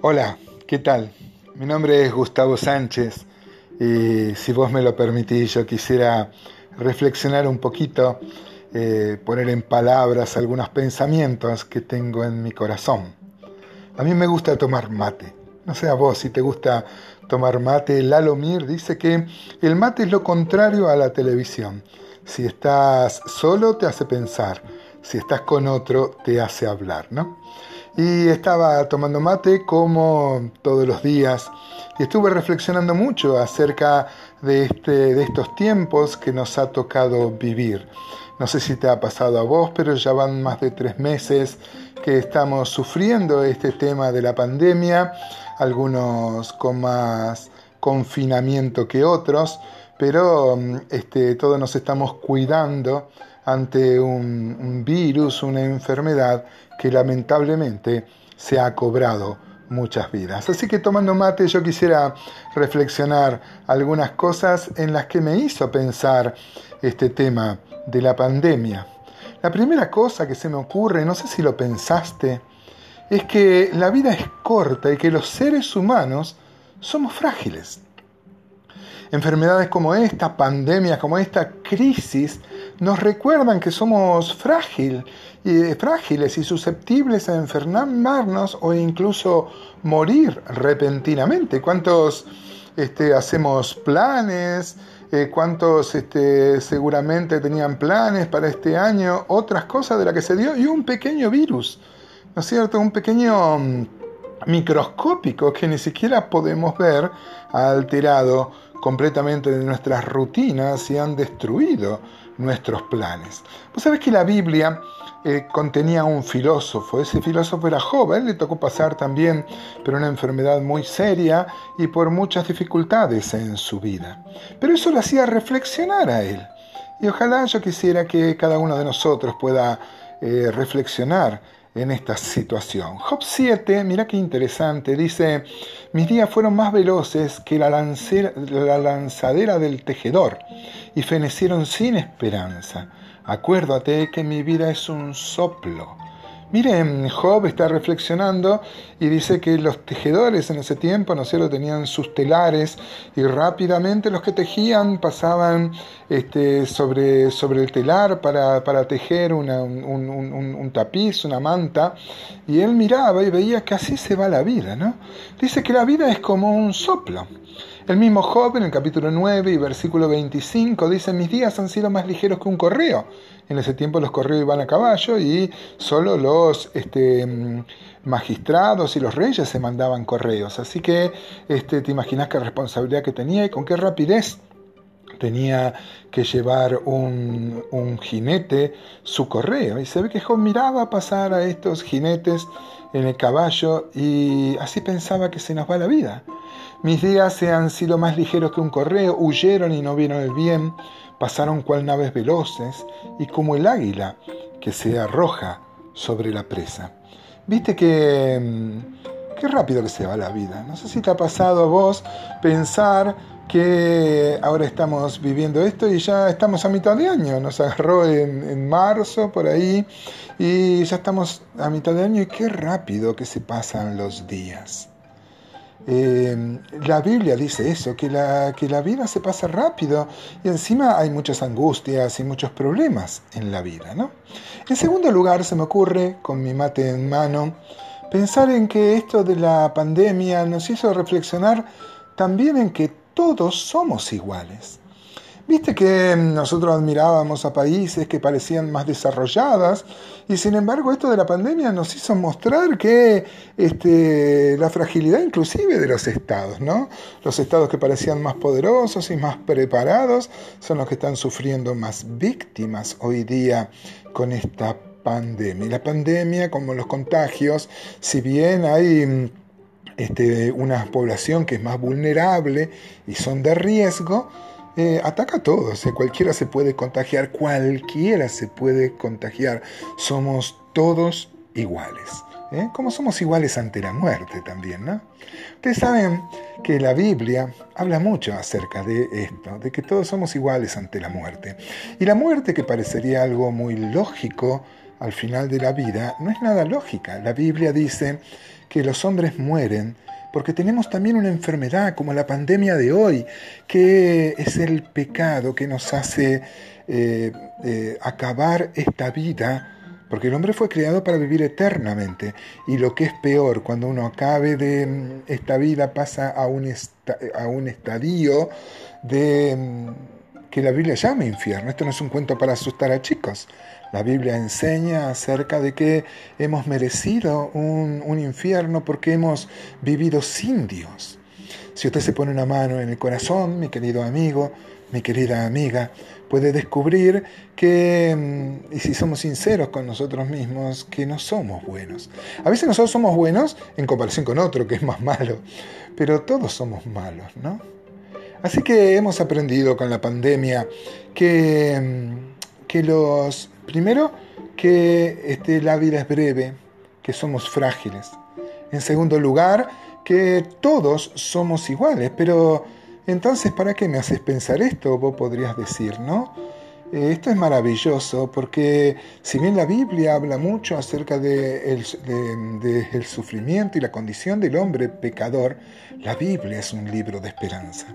Hola, ¿qué tal? Mi nombre es Gustavo Sánchez y si vos me lo permitís yo quisiera reflexionar un poquito, eh, poner en palabras algunos pensamientos que tengo en mi corazón. A mí me gusta tomar mate. No sé a vos si te gusta tomar mate. Lalo Mir dice que el mate es lo contrario a la televisión. Si estás solo te hace pensar, si estás con otro te hace hablar, ¿no? Y estaba tomando mate como todos los días y estuve reflexionando mucho acerca de, este, de estos tiempos que nos ha tocado vivir. No sé si te ha pasado a vos, pero ya van más de tres meses que estamos sufriendo este tema de la pandemia, algunos con más confinamiento que otros, pero este, todos nos estamos cuidando ante un, virus, una enfermedad que lamentablemente se ha cobrado muchas vidas. Así que tomando mate yo quisiera reflexionar algunas cosas en las que me hizo pensar este tema de la pandemia. La primera cosa que se me ocurre, no sé si lo pensaste, es que la vida es corta y que los seres humanos somos frágiles. Enfermedades como esta, pandemias como esta, crisis, nos recuerdan que somos frágil, frágiles y susceptibles a enfermarnos o incluso morir repentinamente. ¿Cuántos este, hacemos planes? Eh, ¿Cuántos este, seguramente tenían planes para este año? Otras cosas de las que se dio y un pequeño virus, ¿no es cierto? Un pequeño mm, microscópico que ni siquiera podemos ver ha alterado completamente nuestras rutinas y han destruido nuestros planes. Vos sabés que la Biblia eh, contenía un filósofo, ese filósofo era joven, le tocó pasar también por una enfermedad muy seria y por muchas dificultades en su vida. Pero eso lo hacía reflexionar a él. Y ojalá yo quisiera que cada uno de nosotros pueda eh, reflexionar en esta situación. Job 7, mira qué interesante, dice, mis días fueron más veloces que la, la lanzadera del tejedor y fenecieron sin esperanza. Acuérdate que mi vida es un soplo Miren, Job está reflexionando y dice que los tejedores en ese tiempo, ¿no sé, tenían sus telares y rápidamente los que tejían pasaban este, sobre, sobre el telar para, tejer un, un, tapiz, una manta, y él miraba y veía que así se va la vida, ¿no? Dice que la vida es como un soplo. El mismo Job en el capítulo 9 y versículo 25 dice, mis días han sido más ligeros que un correo. En ese tiempo los correos iban a caballo y solo los este, magistrados y los reyes se mandaban correos. Así que este, te imaginas qué responsabilidad que tenía y con qué rapidez tenía que llevar un, un, jinete su correo. Y se ve que Job miraba pasar a estos jinetes en el caballo y así pensaba que se nos va la vida. Mis días se han sido más ligeros que un correo, huyeron y no vieron el bien, pasaron cual naves veloces y como el águila que se arroja sobre la presa. Viste que... Mm, qué rápido que se va la vida. No sé si te ha pasado a vos pensar que ahora estamos viviendo esto y ya estamos a mitad de año. Nos agarró en, en, marzo por ahí y ya estamos a mitad de año y qué rápido que se pasan los días. Eh, la Biblia dice eso, que la, que la vida se pasa rápido y encima hay muchas angustias y muchos problemas en la vida. ¿no? En segundo lugar, se me ocurre, con mi mate en mano, pensar en que esto de la pandemia nos hizo reflexionar también en que todos somos iguales. Viste que nosotros admirábamos a países que parecían más desarrolladas y sin embargo esto de la pandemia nos hizo mostrar que este, la fragilidad inclusive de los estados, ¿no? Los estados que parecían más poderosos y más preparados son los que están sufriendo más víctimas hoy día con esta pandemia. La pandemia, como los contagios, si bien hay este, una población que es más vulnerable y son de riesgo, eh, ataca a todos, eh, cualquiera se puede contagiar, cualquiera se puede contagiar, somos todos iguales. ¿eh? Como somos iguales ante la muerte también, ¿no? Ustedes saben que la Biblia habla mucho acerca de esto, de que todos somos iguales ante la muerte. Y la muerte, que parecería algo muy lógico al final de la vida, no es nada lógica. La Biblia dice que los hombres mueren porque tenemos también una enfermedad como la pandemia de hoy, que es el pecado que nos hace eh, eh, acabar esta vida, porque el hombre fue creado para vivir eternamente, y lo que es peor, cuando uno acabe de mm, esta vida pasa a un, a un estadio de mm, que la Biblia llama infierno. Esto no es un cuento para asustar a chicos. La Biblia enseña acerca de que hemos merecido un, infierno porque hemos vivido sin Dios. Si usted se pone una mano en el corazón, mi querido amigo, mi querida amiga, puede descubrir que, mm, y si somos sinceros con nosotros mismos, que no somos buenos. A veces nosotros somos buenos en comparación con otro que es más malo, pero todos somos malos, ¿no? Así que hemos aprendido con la pandemia que, mm, que los Primero, que este, la vida es breve, que somos frágiles. En segundo lugar, que todos somos iguales. Pero entonces, ¿para qué me haces pensar esto? Vos podrías decir, ¿no? Eh, esto es maravilloso porque si bien la Biblia habla mucho acerca del de el sufrimiento y la condición del hombre pecador, la Biblia es un libro de esperanza.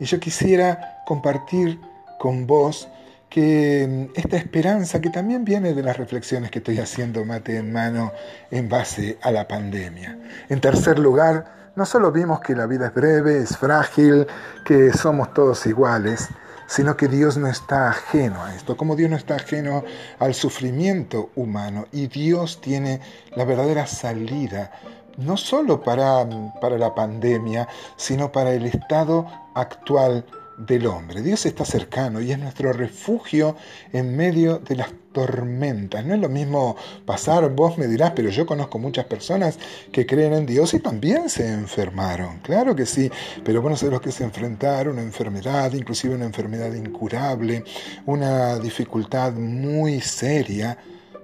Y yo quisiera compartir con vos que mm, esta esperanza que también viene de las reflexiones que estoy haciendo mate en mano en base a la pandemia. En tercer lugar, no solo vimos que la vida es breve, es frágil, que somos todos iguales, sino que Dios no está ajeno a esto, como Dios no está ajeno al sufrimiento humano y Dios tiene la verdadera salida no solo para, mm, para la pandemia, sino para el estado actual del hombre. Dios está cercano y es nuestro refugio en medio de las tormentas. No es lo mismo pasar, vos me dirás, pero yo conozco muchas personas que creen en Dios y también se enfermaron. Claro que sí, pero bueno, sé los que se enfrentaron una enfermedad, inclusive una enfermedad incurable, una dificultad muy seria,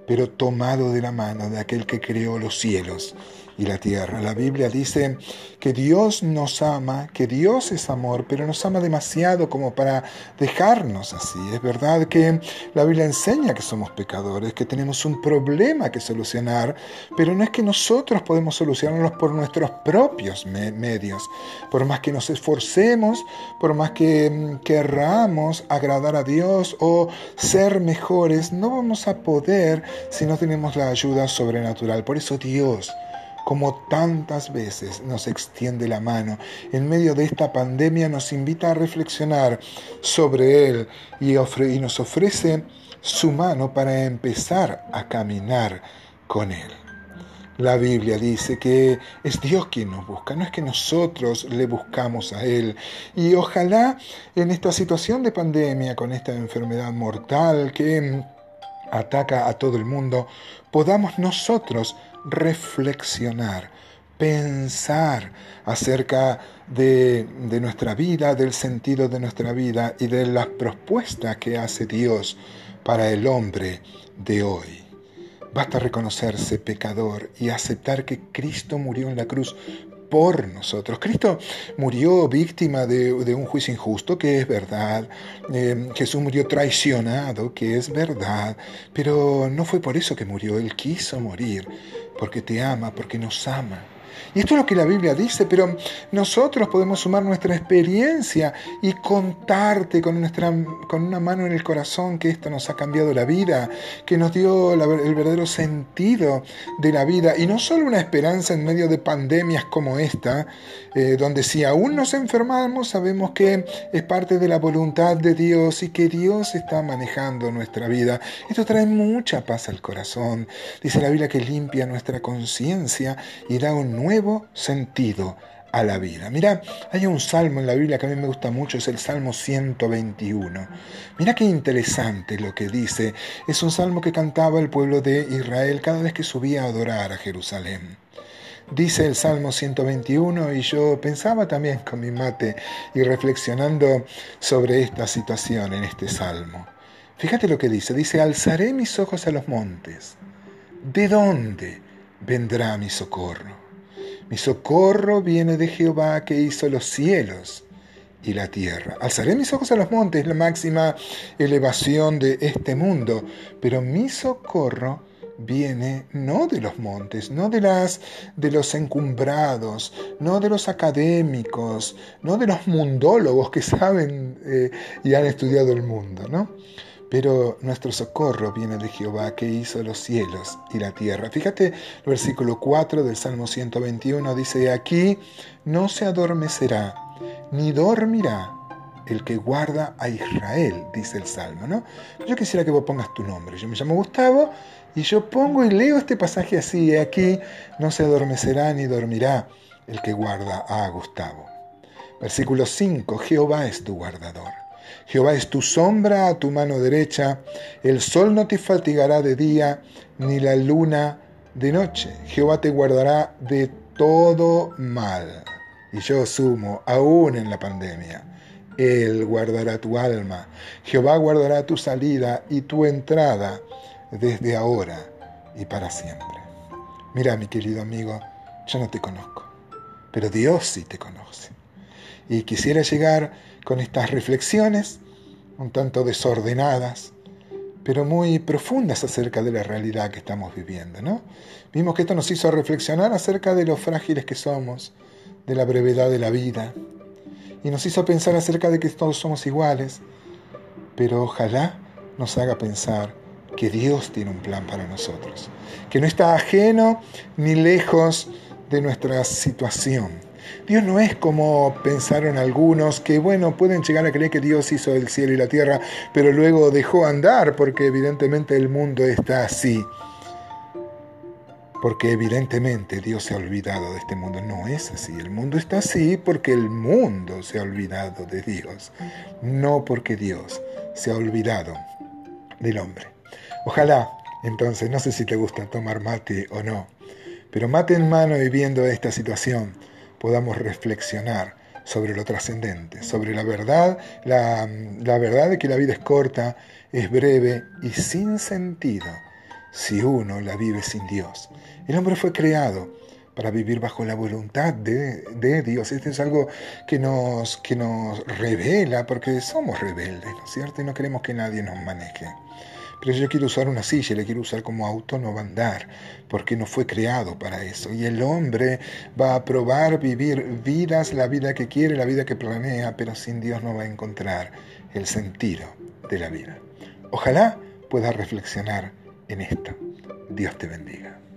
pero tomado de la mano de aquel que creó los cielos y la tierra. La Biblia dice que Dios nos ama, que Dios es amor, pero nos ama demasiado como para dejarnos así. Es verdad que la Biblia enseña que somos pecadores, que tenemos un problema que solucionar, pero no es que nosotros podemos solucionarlos por nuestros propios medios. Por más que nos esforcemos, por más que mm, querramos agradar a Dios o ser mejores, no vamos a poder si no tenemos la ayuda sobrenatural. Por eso Dios como tantas veces nos extiende la mano. En medio de esta pandemia nos invita a reflexionar sobre Él y, y nos ofrece su mano para empezar a caminar con Él. La Biblia dice que es Dios quien nos busca, no es que nosotros le buscamos a Él. Y ojalá en esta situación de pandemia, con esta enfermedad mortal que ataca a todo el mundo, podamos nosotros reflexionar, pensar acerca de, nuestra vida, del sentido de nuestra vida y de las propuestas que hace Dios para el hombre de hoy. Basta reconocerse pecador y aceptar que Cristo murió en la cruz por nosotros. Cristo murió víctima de, un juicio injusto, que es verdad. Eh, Jesús murió traicionado, que es verdad. Pero no fue por eso que murió. Él quiso morir, porque te ama, porque nos ama. Y esto es lo que la Biblia dice, pero nosotros podemos sumar nuestra experiencia y contarte con, nuestra, con una mano en el corazón que esto nos ha cambiado la vida, que nos dio el verdadero sentido de la vida y no solo una esperanza en medio de pandemias como esta, eh, donde si aún nos enfermamos sabemos que es parte de la voluntad de Dios y que Dios está manejando nuestra vida. Esto trae mucha paz al corazón. Dice la Biblia que limpia nuestra conciencia y da un nuevo sentido a la vida. Mira, hay un salmo en la Biblia que a mí me gusta mucho, es el Salmo 121. Mira qué interesante lo que dice. Es un salmo que cantaba el pueblo de Israel cada vez que subía a adorar a Jerusalén. Dice el Salmo 121 y yo pensaba también con mi mate y reflexionando sobre esta situación en este salmo. Fíjate lo que dice. Dice, alzaré mis ojos a los montes. ¿De dónde vendrá mi socorro? Mi socorro viene de Jehová que hizo los cielos y la tierra. Alzaré mis ojos a los montes, la máxima elevación de este mundo, pero mi socorro viene no de los montes, no de, las, de los encumbrados, no de los académicos, no de los mundólogos que saben eh, y han estudiado el mundo, ¿no? Pero nuestro socorro viene de Jehová que hizo los cielos y la tierra. Fíjate, el versículo 4 del Salmo 121 dice, aquí no se adormecerá, ni dormirá el que guarda a Israel, dice el Salmo, ¿no? Yo quisiera que vos pongas tu nombre. Yo me llamo Gustavo y yo pongo y leo este pasaje así, aquí no se adormecerá ni dormirá el que guarda a Gustavo. Versículo 5, Jehová es tu guardador. Jehová es tu sombra a tu mano derecha, el sol no te fatigará de día, ni la luna de noche. Jehová te guardará de todo mal. Y yo sumo, aún en la pandemia, Él guardará tu alma. Jehová guardará tu salida y tu entrada desde ahora y para siempre. Mira, mi querido amigo, yo no te conozco, pero Dios sí te conoce. Y quisiera llegar con estas reflexiones, un tanto desordenadas, pero muy profundas acerca de la realidad que estamos viviendo, ¿no? Vimos que esto nos hizo reflexionar acerca de lo frágiles que somos, de la brevedad de la vida, y nos hizo pensar acerca de que todos somos iguales, pero ojalá nos haga pensar que Dios tiene un plan para nosotros, que no está ajeno ni lejos de nuestra situación. Dios no es como pensaron algunos que, bueno, pueden llegar a creer que Dios hizo el cielo y la tierra, pero luego dejó andar porque evidentemente el mundo está así. Porque evidentemente Dios se ha olvidado de este mundo. No es así. El mundo está así porque el mundo se ha olvidado de Dios. No porque Dios se ha olvidado del hombre. Ojalá, entonces, no sé si te gusta tomar mate o no, pero mate en mano y viendo esta situación, podamos reflexionar sobre lo trascendente, sobre la verdad, la, verdad de que la vida es corta, es breve y sin sentido si uno la vive sin Dios. El hombre fue creado para vivir bajo la voluntad de, de Dios. Esto es algo que nos, que nos revela, porque somos rebeldes, ¿no es cierto? Y no queremos que nadie nos maneje. Pero yo quiero usar una silla, le quiero usar como auto, no va a andar, porque no fue creado para eso. Y el hombre va a probar vivir vidas, la vida que quiere, la vida que planea, pero sin Dios no va a encontrar el sentido de la vida. Ojalá puedas reflexionar en esto. Dios te bendiga.